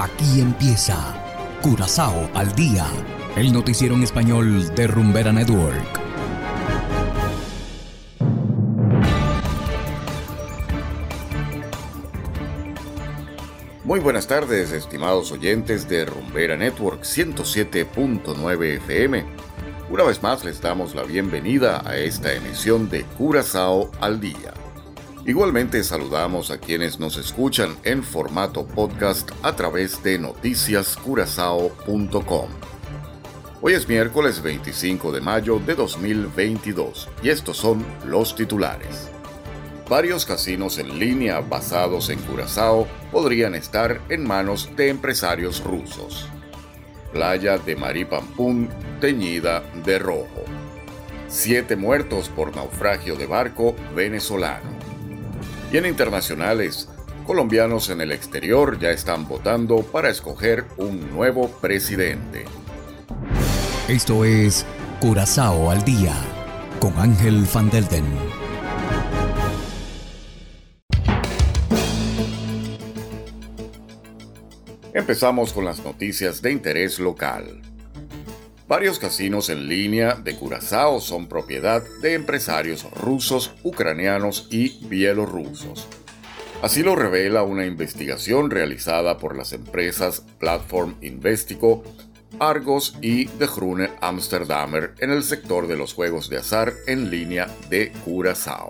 Aquí empieza Curazao al día, el noticiero en español de Rumbera Network. Muy buenas tardes, estimados oyentes de Rumbera Network 107.9 FM. Una vez más les damos la bienvenida a esta emisión de Curazao al día. Igualmente saludamos a quienes nos escuchan en formato podcast a través de noticiascurazao.com. Hoy es miércoles 25 de mayo de 2022 y estos son los titulares. Varios casinos en línea basados en Curazao podrían estar en manos de empresarios rusos. Playa de Maripampún teñida de rojo. Siete muertos por naufragio de barco venezolano. Y en internacionales, colombianos en el exterior ya están votando para escoger un nuevo presidente. Esto es Curazao al día con Ángel Van Delden. Empezamos con las noticias de interés local. Varios casinos en línea de Curazao son propiedad de empresarios rusos, ucranianos y bielorrusos. Así lo revela una investigación realizada por las empresas Platform Investico, Argos y De Groene Amsterdamer en el sector de los juegos de azar en línea de Curazao.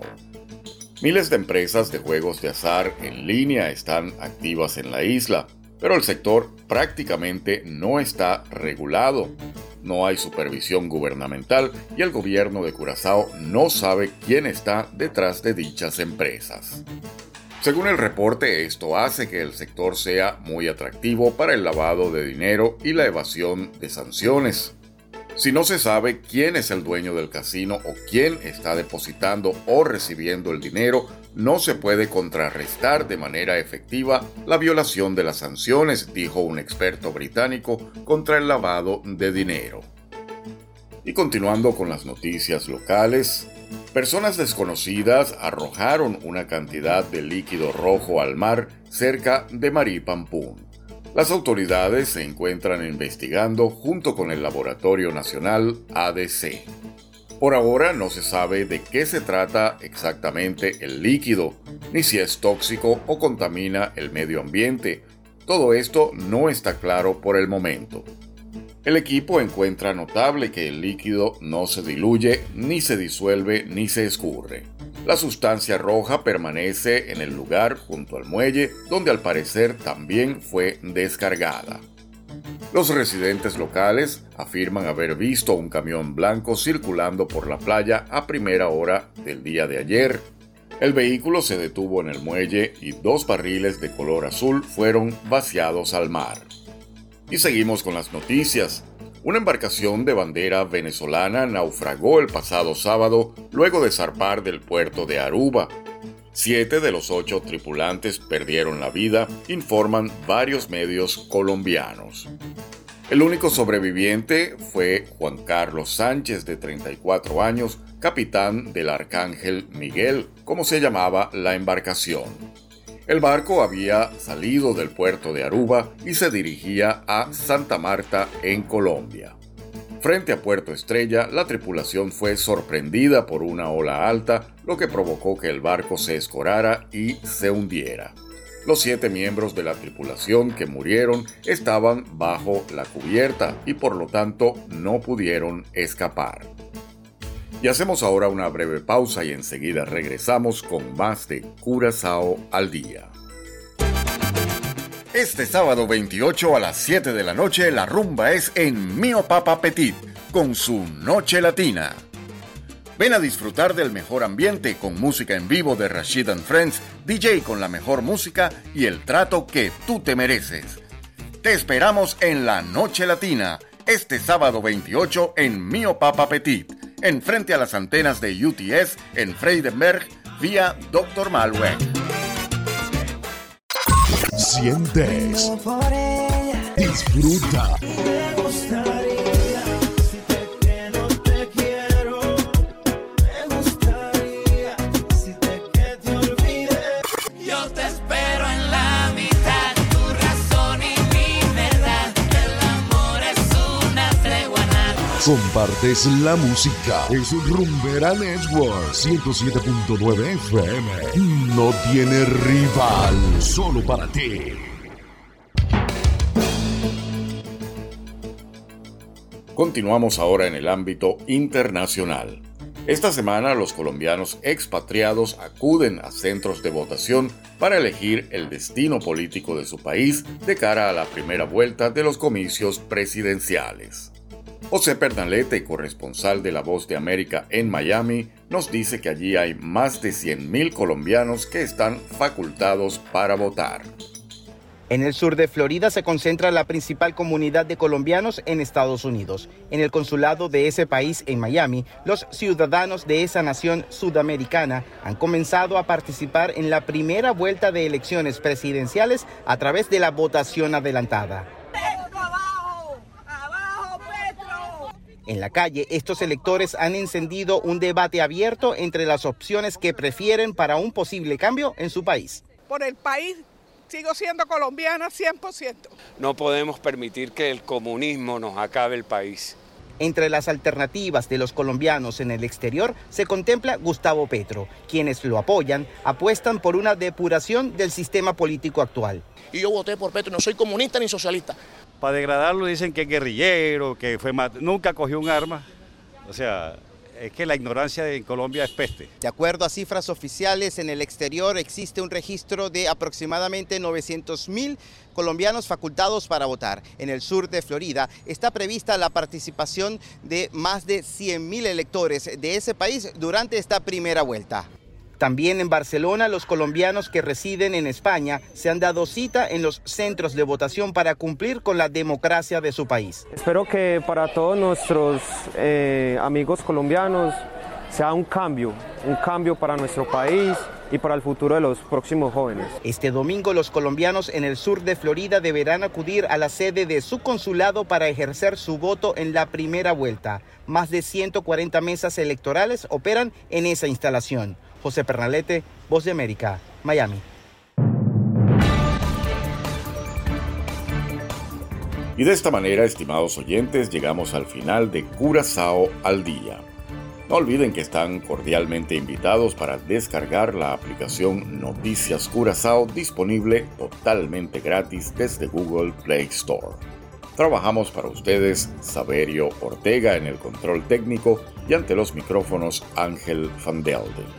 Miles de empresas de juegos de azar en línea están activas en la isla, pero el sector prácticamente no está regulado no hay supervisión gubernamental y el gobierno de Curazao no sabe quién está detrás de dichas empresas. Según el reporte, esto hace que el sector sea muy atractivo para el lavado de dinero y la evasión de sanciones. Si no se sabe quién es el dueño del casino o quién está depositando o recibiendo el dinero, no se puede contrarrestar de manera efectiva la violación de las sanciones, dijo un experto británico contra el lavado de dinero. Y continuando con las noticias locales, personas desconocidas arrojaron una cantidad de líquido rojo al mar cerca de Maripampún. Las autoridades se encuentran investigando junto con el Laboratorio Nacional ADC. Por ahora no se sabe de qué se trata exactamente el líquido, ni si es tóxico o contamina el medio ambiente. Todo esto no está claro por el momento. El equipo encuentra notable que el líquido no se diluye, ni se disuelve, ni se escurre. La sustancia roja permanece en el lugar junto al muelle, donde al parecer también fue descargada. Los residentes locales afirman haber visto un camión blanco circulando por la playa a primera hora del día de ayer. El vehículo se detuvo en el muelle y dos barriles de color azul fueron vaciados al mar. Y seguimos con las noticias. Una embarcación de bandera venezolana naufragó el pasado sábado luego de zarpar del puerto de Aruba, Siete de los ocho tripulantes perdieron la vida, informan varios medios colombianos. El único sobreviviente fue Juan Carlos Sánchez, de 34 años, capitán del Arcángel Miguel, como se llamaba la embarcación. El barco había salido del puerto de Aruba y se dirigía a Santa Marta, en Colombia. Frente a Puerto Estrella, la tripulación fue sorprendida por una ola alta, lo que provocó que el barco se escorara y se hundiera. Los siete miembros de la tripulación que murieron estaban bajo la cubierta y por lo tanto no pudieron escapar. Y hacemos ahora una breve pausa y enseguida regresamos con más de Curazao al día. Este sábado 28 a las 7 de la noche la rumba es en Mio Papa Petit con su Noche Latina. Ven a disfrutar del mejor ambiente con música en vivo de Rashid and Friends, DJ con la mejor música y el trato que tú te mereces. Te esperamos en la Noche Latina, este sábado 28 en Mio Papa Petit, en frente a las antenas de UTS en Freidenberg, vía Dr. Malweg sientes, disfruta. Compartes la música. Es Rumbera Network 107.9 FM. No tiene rival. Solo para ti. Continuamos ahora en el ámbito internacional. Esta semana los colombianos expatriados acuden a centros de votación para elegir el destino político de su país de cara a la primera vuelta de los comicios presidenciales. José Pernalete, corresponsal de La Voz de América en Miami, nos dice que allí hay más de 100.000 colombianos que están facultados para votar. En el sur de Florida se concentra la principal comunidad de colombianos en Estados Unidos. En el consulado de ese país en Miami, los ciudadanos de esa nación sudamericana han comenzado a participar en la primera vuelta de elecciones presidenciales a través de la votación adelantada. En la calle, estos electores han encendido un debate abierto entre las opciones que prefieren para un posible cambio en su país. Por el país sigo siendo colombiana 100%. No podemos permitir que el comunismo nos acabe el país. Entre las alternativas de los colombianos en el exterior se contempla Gustavo Petro. Quienes lo apoyan apuestan por una depuración del sistema político actual. Y yo voté por Petro, no soy comunista ni socialista. Para degradarlo dicen que es guerrillero, que fue nunca cogió un arma. O sea, es que la ignorancia en Colombia es peste. De acuerdo a cifras oficiales, en el exterior existe un registro de aproximadamente 900 mil colombianos facultados para votar. En el sur de Florida está prevista la participación de más de 100 mil electores de ese país durante esta primera vuelta. También en Barcelona, los colombianos que residen en España se han dado cita en los centros de votación para cumplir con la democracia de su país. Espero que para todos nuestros eh, amigos colombianos sea un cambio, un cambio para nuestro país y para el futuro de los próximos jóvenes. Este domingo los colombianos en el sur de Florida deberán acudir a la sede de su consulado para ejercer su voto en la primera vuelta. Más de 140 mesas electorales operan en esa instalación. José Pernalete, Voz de América, Miami. Y de esta manera, estimados oyentes, llegamos al final de Curazao al Día. No olviden que están cordialmente invitados para descargar la aplicación Noticias Curazao disponible totalmente gratis desde Google Play Store. Trabajamos para ustedes Saberio Ortega en el control técnico y ante los micrófonos Ángel Van Delden.